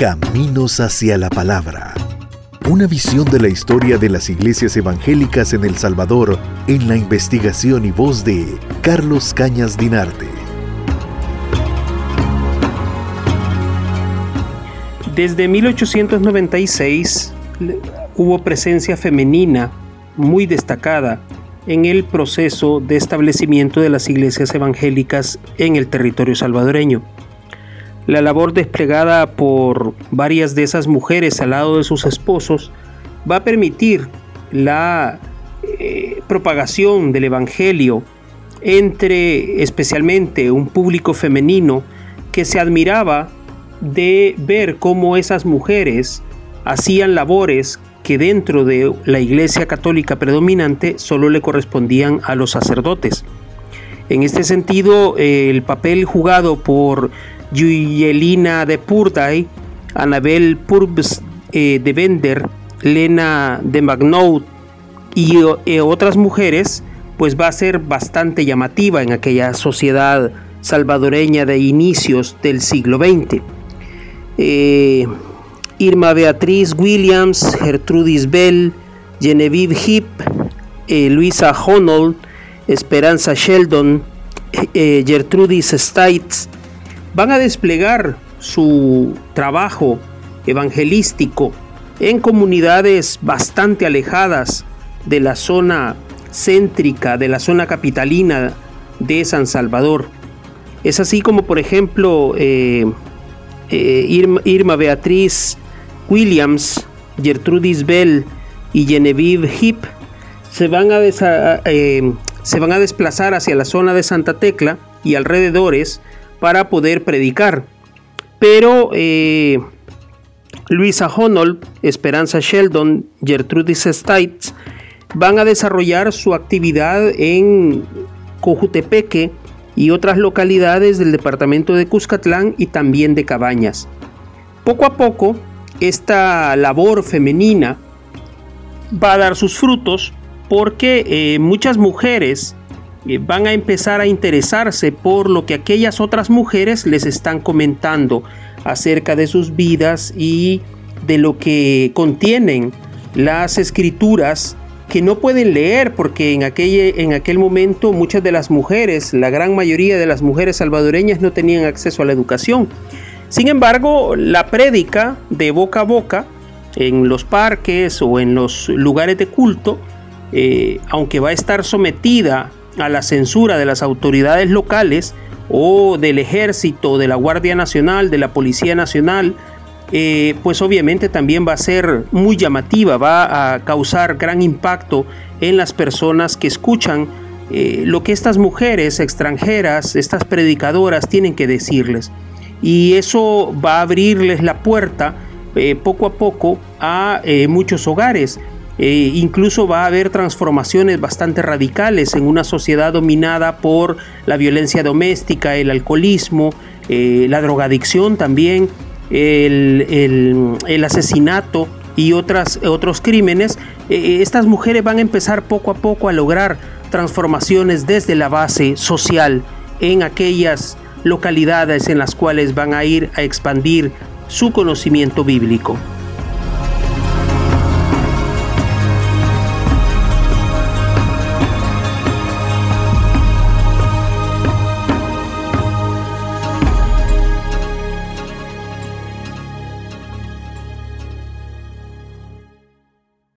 Caminos hacia la Palabra. Una visión de la historia de las iglesias evangélicas en El Salvador en la investigación y voz de Carlos Cañas Dinarte. Desde 1896 hubo presencia femenina muy destacada en el proceso de establecimiento de las iglesias evangélicas en el territorio salvadoreño. La labor desplegada por varias de esas mujeres al lado de sus esposos va a permitir la eh, propagación del Evangelio entre especialmente un público femenino que se admiraba de ver cómo esas mujeres hacían labores que dentro de la Iglesia Católica predominante solo le correspondían a los sacerdotes. En este sentido, el papel jugado por Yuyelina de Purday, Anabel Purbs eh, de Bender, Lena de Magnout y eh, otras mujeres, pues va a ser bastante llamativa en aquella sociedad salvadoreña de inicios del siglo XX. Eh, Irma Beatriz Williams, Gertrudis Bell, Genevieve Heap, Luisa Honold, Esperanza Sheldon, Gertrudis Stites, van a desplegar su trabajo evangelístico en comunidades bastante alejadas de la zona céntrica, de la zona capitalina de San Salvador. Es así como, por ejemplo, eh, eh, Irma, Beatriz Williams, Gertrudis Bell y Genevieve Heap se van, a eh, se van a desplazar hacia la zona de Santa Tecla y alrededores para poder predicar. Pero eh, Luisa Honold, Esperanza Sheldon, Gertrudis Stites van a desarrollar su actividad en Cojutepeque y otras localidades del departamento de Cuscatlán y también de Cabañas. Poco a poco, esta labor femenina va a dar sus frutos porque eh, muchas mujeres eh, van a empezar a interesarse por lo que aquellas otras mujeres les están comentando acerca de sus vidas y de lo que contienen las escrituras que no pueden leer porque en aquel, en aquel momento muchas de las mujeres, la gran mayoría de las mujeres salvadoreñas no tenían acceso a la educación. Sin embargo, la prédica de boca a boca en los parques o en los lugares de culto, eh, aunque va a estar sometida a la censura de las autoridades locales o del ejército, de la Guardia Nacional, de la Policía Nacional, eh, pues obviamente también va a ser muy llamativa, va a causar gran impacto en las personas que escuchan eh, lo que estas mujeres extranjeras, estas predicadoras tienen que decirles. Y eso va a abrirles la puerta eh, poco a poco a muchos hogares. Eh, incluso va a haber transformaciones bastante radicales en una sociedad dominada por la violencia doméstica, el alcoholismo, eh, la drogadicción también, el, asesinato y otras, otros crímenes. Eh, estas mujeres van a empezar poco a poco a lograr transformaciones desde la base social en aquellas localidades en las cuales van a ir a expandir su conocimiento bíblico.